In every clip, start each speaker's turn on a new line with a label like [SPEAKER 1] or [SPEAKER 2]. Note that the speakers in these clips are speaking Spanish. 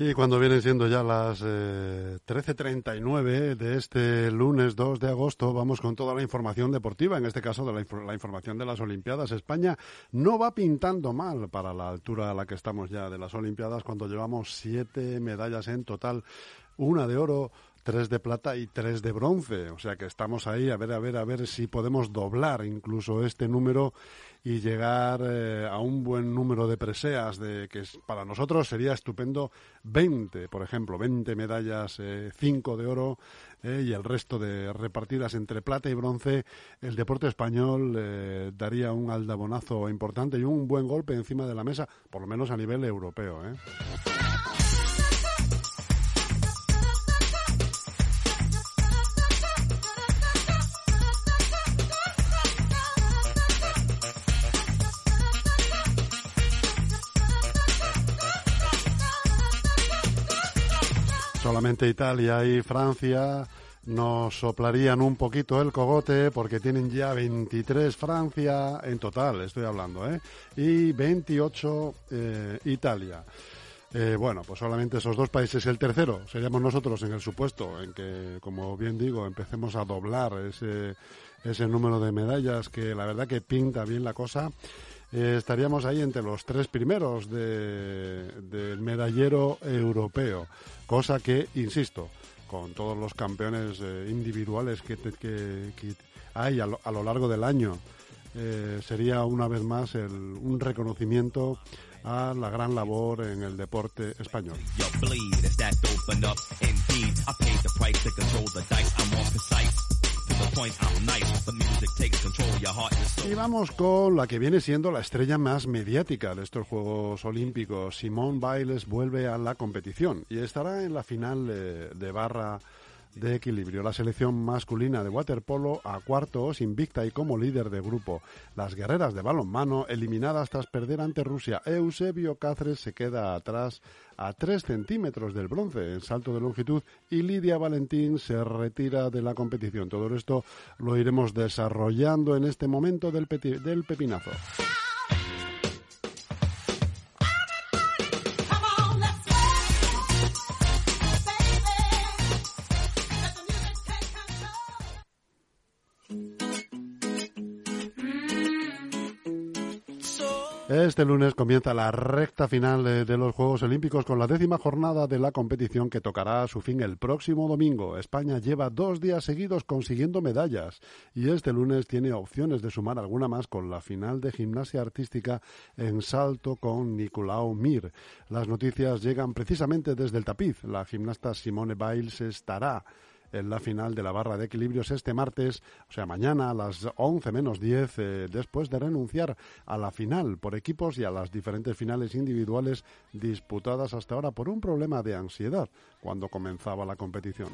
[SPEAKER 1] Y cuando vienen siendo ya las eh, 13.39 de este lunes 2 de agosto, vamos con toda la información deportiva, en este caso de la, infor- la información de las Olimpiadas. España no va pintando mal para la altura a la que estamos ya de las Olimpiadas, cuando llevamos siete medallas en total, una de oro, tres de plata y tres de bronce. O sea que estamos ahí a ver, a ver, a ver si podemos doblar incluso este número y llegar eh, a un buen número de preseas, de que para nosotros sería estupendo 20, por ejemplo, 20 medallas, 5 de oro eh, y el resto de repartidas entre plata y bronce. El deporte español eh, daría un aldabonazo importante y un buen golpe encima de la mesa, por lo menos a nivel europeo. ¿eh? Solamente Italia y Francia nos soplarían un poquito el cogote porque tienen ya 23 Francia en total, estoy hablando, ¿eh? Y 28 eh, Italia. Eh, bueno, pues solamente esos dos países. El tercero seríamos nosotros en el supuesto en que, como bien digo, empecemos a doblar ese, ese número de medallas que la verdad que pinta bien la cosa. Eh, estaríamos ahí entre los tres primeros de- del medallero europeo, cosa que, insisto, con todos los campeones eh, individuales que, hay a lo, largo del año, eh, sería una vez más un reconocimiento a la gran labor en el deporte español. Y vamos con la que viene siendo la estrella más mediática de estos Juegos Olímpicos. Simone Biles vuelve a la competición y estará en la final de barra de equilibrio. La selección masculina de waterpolo a cuartos, invicta y como líder de grupo. Las guerreras de balonmano eliminadas tras perder ante Rusia. Eusebio Cáceres se queda atrás a 3 centímetros del bronce en salto de longitud y Lidia Valentín se retira de la competición. Todo esto lo iremos desarrollando en este momento del, del pepinazo. Este lunes comienza la recta final de, los Juegos Olímpicos con la décima jornada de la competición que tocará a su fin el próximo domingo. España lleva dos días seguidos consiguiendo medallas y este lunes tiene opciones de sumar alguna más con la final de gimnasia artística en salto con Nicolau Mir. Las noticias llegan precisamente desde el tapiz. La gimnasta Simone Biles estará en la final de la barra de equilibrios este martes, o sea, mañana a las 11 menos 10, eh, después de renunciar a la final por equipos y a las diferentes finales individuales disputadas hasta ahora por un problema de ansiedad cuando comenzaba la competición.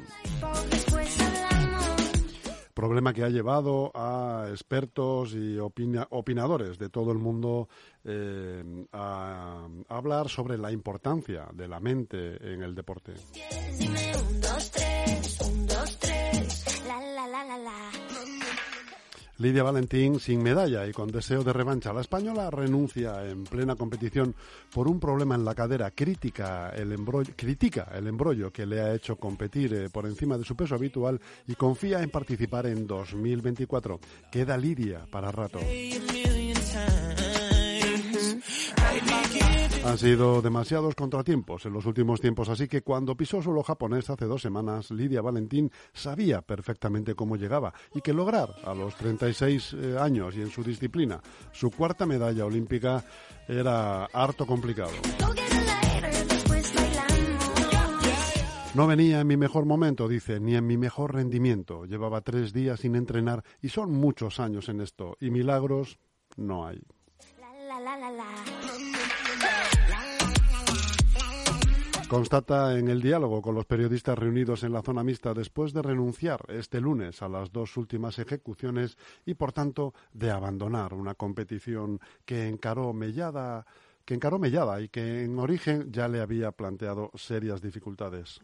[SPEAKER 1] Problema que ha llevado a expertos y opina- opinadores de todo el mundo eh, a hablar sobre la importancia de la mente en el deporte. Lidia Valentín sin medalla y con deseo de revancha. La española renuncia en plena competición por un problema en la cadera. Critica el embrollo, critica el embrollo que le ha hecho competir eh, por encima de su peso habitual y confía en participar en 2024. Queda Lidia para rato. Han sido demasiados contratiempos en los últimos tiempos, así que cuando pisó suelo japonés hace dos semanas, Lidia Valentín sabía perfectamente cómo llegaba y que lograr a los 36 eh, años y en su disciplina su cuarta medalla olímpica era harto complicado. No venía en mi mejor momento, dice, ni en mi mejor rendimiento. Llevaba tres días sin entrenar y son muchos años en esto y milagros no hay.
[SPEAKER 2] La, la, la,
[SPEAKER 1] Constata en el diálogo con los periodistas reunidos en la zona mixta después de renunciar este lunes a las dos últimas ejecuciones y, por tanto, de abandonar una competición que encaró mellada que encaró Mellada y que en origen ya le había planteado serias dificultades.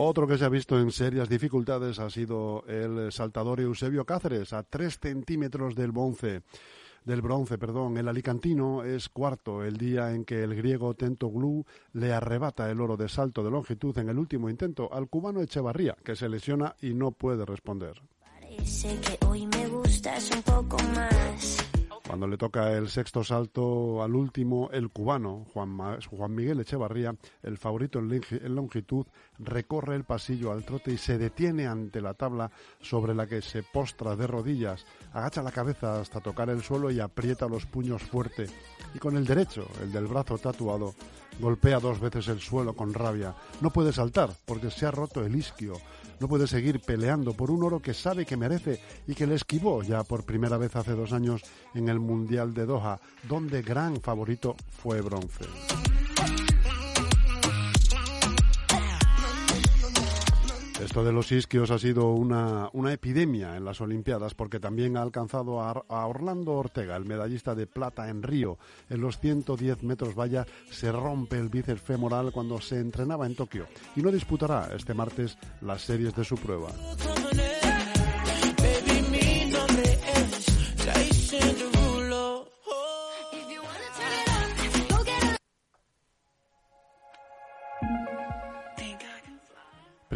[SPEAKER 1] Otro que se ha visto en serias dificultades ha sido el saltador Eusebio Cáceres, a tres centímetros del bronce. Del bronce, perdón. El alicantino es cuarto el día en que el griego Tento Glú le arrebata el oro de salto de longitud en el último intento al cubano Echevarría, que se lesiona y no puede responder.
[SPEAKER 2] Parece que hoy me gustas un poco más.
[SPEAKER 1] Cuando le toca el sexto salto al último, el cubano, Juan, Juan Miguel Echevarría, el favorito en longitud, recorre el pasillo al trote y se detiene ante la tabla sobre la que se postra de rodillas, agacha la cabeza hasta tocar el suelo y aprieta los puños fuerte. Y con el derecho, el del brazo tatuado, golpea dos veces el suelo con rabia. No puede saltar porque se ha roto el isquio. No puede seguir peleando por un oro que sabe que merece y que le esquivó ya por primera vez hace dos años en el Mundial de Doha, donde gran favorito fue bronce. Esto de los isquios ha sido una, una epidemia en las Olimpiadas porque también ha alcanzado a, a Orlando Ortega, el medallista de plata en Río. En los 110 metros valla se rompe el bíceps femoral cuando se entrenaba en Tokio y no disputará este martes las series de su prueba.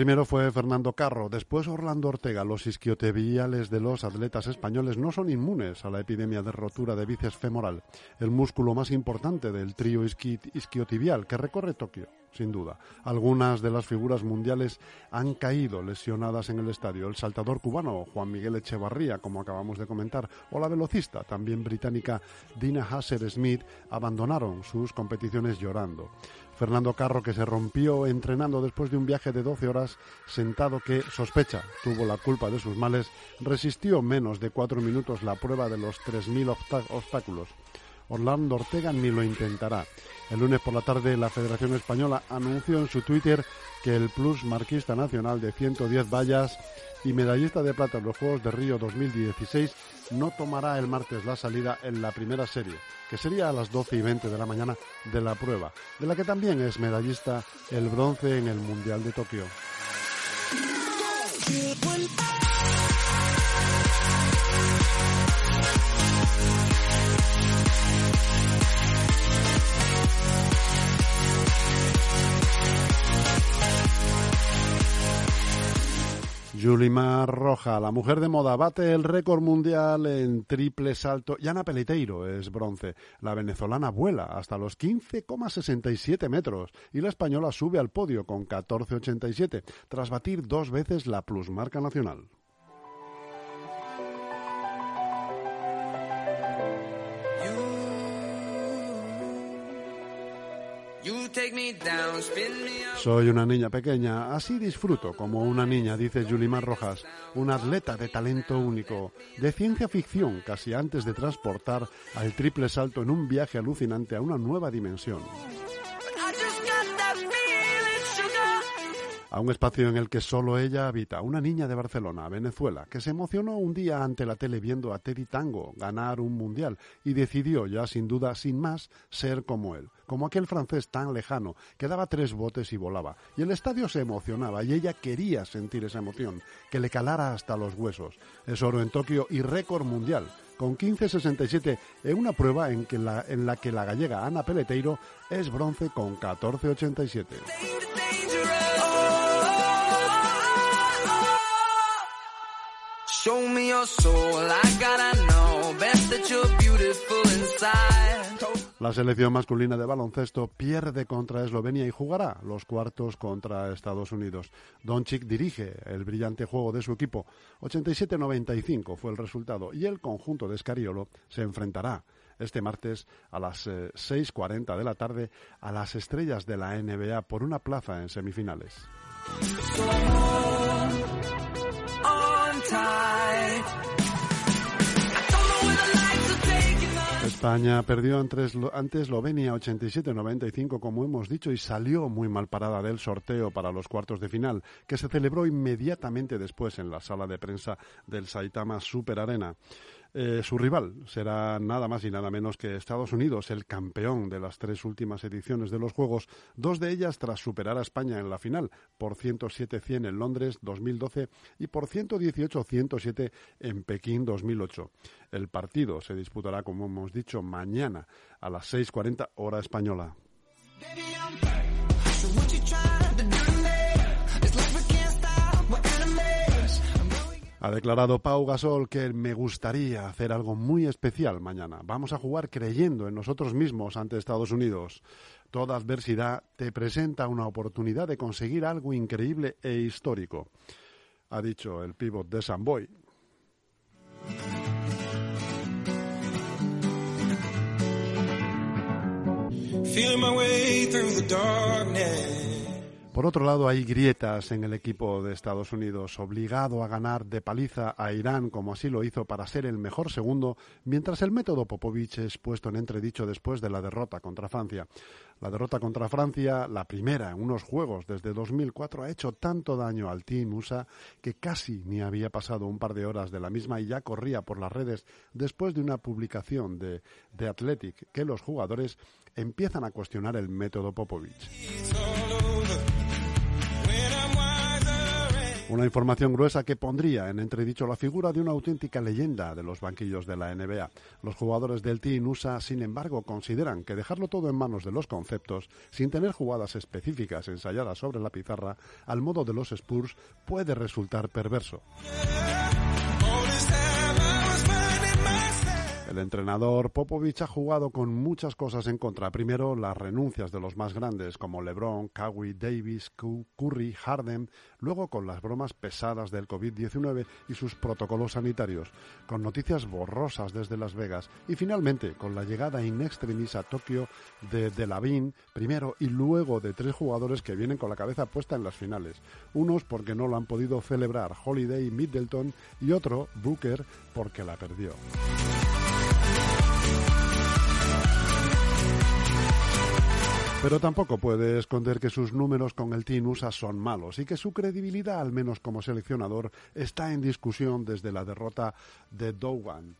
[SPEAKER 1] Primero fue Fernando Carro, después Orlando Ortega. Los isquiotibiales de los atletas españoles no son inmunes a la epidemia de rotura de bíceps femoral, el músculo más importante del trío isqui- isquiotibial que recorre Tokio, sin duda. Algunas de las figuras mundiales han caído lesionadas en el estadio. El saltador cubano Juan Miguel Echevarría, como acabamos de comentar, o la velocista, también británica Dina Hasser Smith, abandonaron sus competiciones llorando. Fernando Carro, que se rompió entrenando después de un viaje de 12 horas, sentado que sospecha tuvo la culpa de sus males, resistió menos de cuatro minutos la prueba de los 3.000 obstá- obstáculos. Orlando Ortega ni lo intentará. El lunes por la tarde la Federación Española anunció en su Twitter que el plus marquista nacional de 110 vallas y medallista de plata en los Juegos de Río 2016 no tomará el martes la salida en la primera serie, que sería a las 12 y 20 de la mañana de la prueba, de la que también es medallista el bronce en el Mundial de Tokio. Yulimar Roja, la mujer de moda, bate el récord mundial en triple salto. Y Ana Peleteiro es bronce. La venezolana vuela hasta los 15,67 metros y la española sube al podio con 14,87 tras batir dos veces la plusmarca nacional. Soy una niña pequeña, así disfruto como una niña, dice Yulimar Rojas, una atleta de talento único, de ciencia ficción, casi antes de transportar al triple salto en un viaje alucinante a una nueva dimensión. A un espacio en el que solo ella habita, una niña de Barcelona, Venezuela, que se emocionó un día ante la tele viendo a Teddy Tango ganar un mundial y decidió ya sin duda, sin más, ser como él, como aquel francés tan lejano que daba tres botes y volaba. Y el estadio se emocionaba y ella quería sentir esa emoción, que le calara hasta los huesos. Es oro en Tokio y récord mundial con 15.67 en una prueba en, que la, en la que la gallega Ana Peleteiro es bronce con 14.87. La selección masculina de baloncesto pierde contra Eslovenia y jugará los cuartos contra Estados Unidos. Doncic dirige el brillante juego de su equipo. 87-95 fue el resultado y el conjunto de Scariolo se enfrentará este martes a las eh, 6.40 de la tarde a las estrellas de la NBA por una plaza en semifinales. España perdió ante, Eslo- ante Eslovenia 87-95, como hemos dicho, y salió muy mal parada del sorteo para los cuartos de final, que se celebró inmediatamente después en la sala de prensa del Saitama Super Arena. Eh, su rival será nada más y nada menos que Estados Unidos, el campeón de las tres últimas ediciones de los Juegos, dos de ellas tras superar a España en la final por 107-100 en Londres 2012 y por 118-107 en Pekín 2008. El partido se disputará, como hemos dicho, mañana a las 6.40 hora española. Ha declarado Pau Gasol que me gustaría hacer algo muy especial mañana. Vamos a jugar creyendo en nosotros mismos ante Estados Unidos. Toda adversidad te presenta una oportunidad de conseguir algo increíble e histórico, ha dicho el pívot de Samboy.
[SPEAKER 3] Feeling my way through the darkness.
[SPEAKER 1] Por otro lado, hay grietas en el equipo de Estados Unidos, obligado a ganar de paliza a Irán, como así lo hizo para ser el mejor segundo, mientras el método Popovich es puesto en entredicho después de la derrota contra Francia. La derrota contra Francia, la primera en unos juegos desde 2004, ha hecho tanto daño al Team USA que casi ni había pasado un par de horas de la misma y ya corría por las redes después de una publicación de The Athletic que los jugadores empiezan a cuestionar el método Popovich. Una información gruesa que pondría en entredicho la figura de una auténtica leyenda de los banquillos de la NBA. Los jugadores del Team USA, sin embargo, consideran que dejarlo todo en manos de los conceptos, sin tener jugadas específicas ensayadas sobre la pizarra, al modo de los Spurs, puede resultar perverso. El entrenador Popovich ha jugado con muchas cosas en contra. Primero, las renuncias de los más grandes como LeBron, Kawhi, Davis, Cu- Curry, Harden. Luego, con las bromas pesadas del COVID-19 y sus protocolos sanitarios. Con noticias borrosas desde Las Vegas. Y finalmente, con la llegada in extremis a Tokio de Delavin primero y luego de tres jugadores que vienen con la cabeza puesta en las finales. Unos porque no lo han podido celebrar, Holiday Middleton, y otro, Booker, porque la perdió. Pero tampoco puede esconder que sus números con el Team USA son malos y que su credibilidad, al menos como seleccionador, está en discusión desde la derrota de Dowan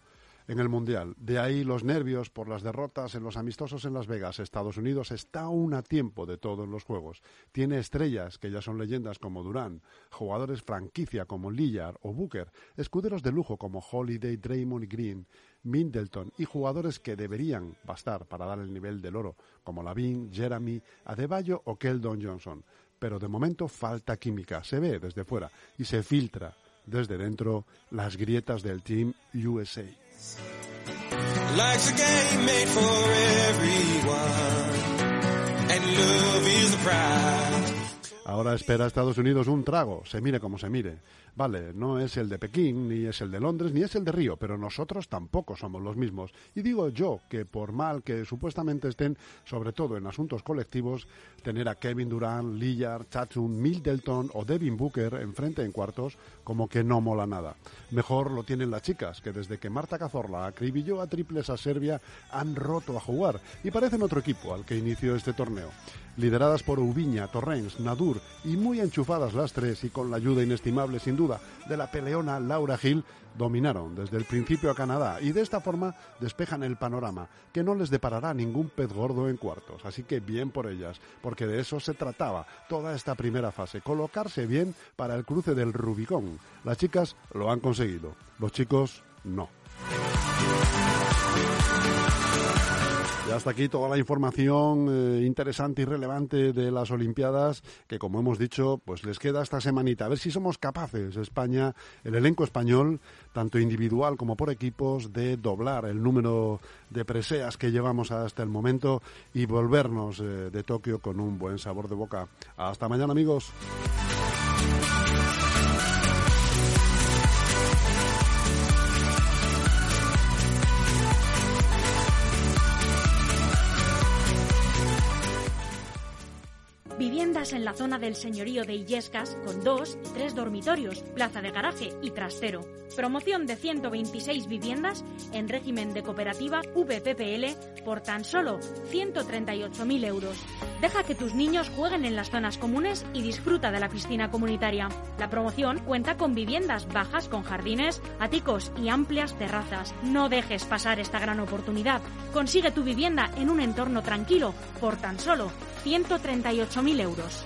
[SPEAKER 1] en el Mundial. De ahí los nervios por las derrotas en los amistosos en Las Vegas. Estados Unidos está aún a tiempo de todo en los Juegos. Tiene estrellas que ya son leyendas como Durán, jugadores franquicia como Lillard o Booker, escuderos de lujo como Holiday, Draymond Green, Middleton y jugadores que deberían bastar para dar el nivel del oro como Lavin, Jeremy, Adebayo o Keldon Johnson. Pero de momento falta química, se ve desde fuera y se filtra desde dentro las grietas del Team USA.
[SPEAKER 3] Life's a game made for everyone. And love is the prize.
[SPEAKER 1] Ahora espera Estados Unidos un trago, se mire como se mire. Vale, no es el de Pekín, ni es el de Londres, ni es el de Río, pero nosotros tampoco somos los mismos. Y digo yo que por mal que supuestamente estén, sobre todo en asuntos colectivos, tener a Kevin Durant, Lillard, Tatum, Middleton o Devin Booker enfrente en cuartos, como que no mola nada. Mejor lo tienen las chicas, que desde que Marta Cazorla acribilló a triples a Serbia, han roto a jugar y parecen otro equipo al que inició este torneo. Lideradas por Ubiña, Torrens, Nadur y muy enchufadas las tres y con la ayuda inestimable sin duda de la peleona Laura Gil, dominaron desde el principio a Canadá y de esta forma despejan el panorama, que no les deparará ningún pez gordo en cuartos. Así que bien por ellas, porque de eso se trataba toda esta primera fase, colocarse bien para el cruce del Rubicón. Las chicas lo han conseguido, los chicos no. Y hasta aquí toda la información eh, interesante y relevante de las Olimpiadas, que como hemos dicho, pues les queda esta semanita. A ver si somos capaces, España, el elenco español, tanto individual como por equipos, de doblar el número de preseas que llevamos hasta el momento y volvernos eh, de Tokio con un buen sabor de boca. Hasta mañana, amigos.
[SPEAKER 4] Viviendas en la zona del señorío de Illescas con dos y tres dormitorios, plaza de garaje y trastero. Promoción de 126 viviendas en régimen de cooperativa VPPL por tan solo 138.000 euros. Deja que tus niños jueguen en las zonas comunes y disfruta de la piscina comunitaria. La promoción cuenta con viviendas bajas con jardines, áticos y amplias terrazas. No dejes pasar esta gran oportunidad. Consigue tu vivienda en un entorno tranquilo por tan solo 138.000 euros.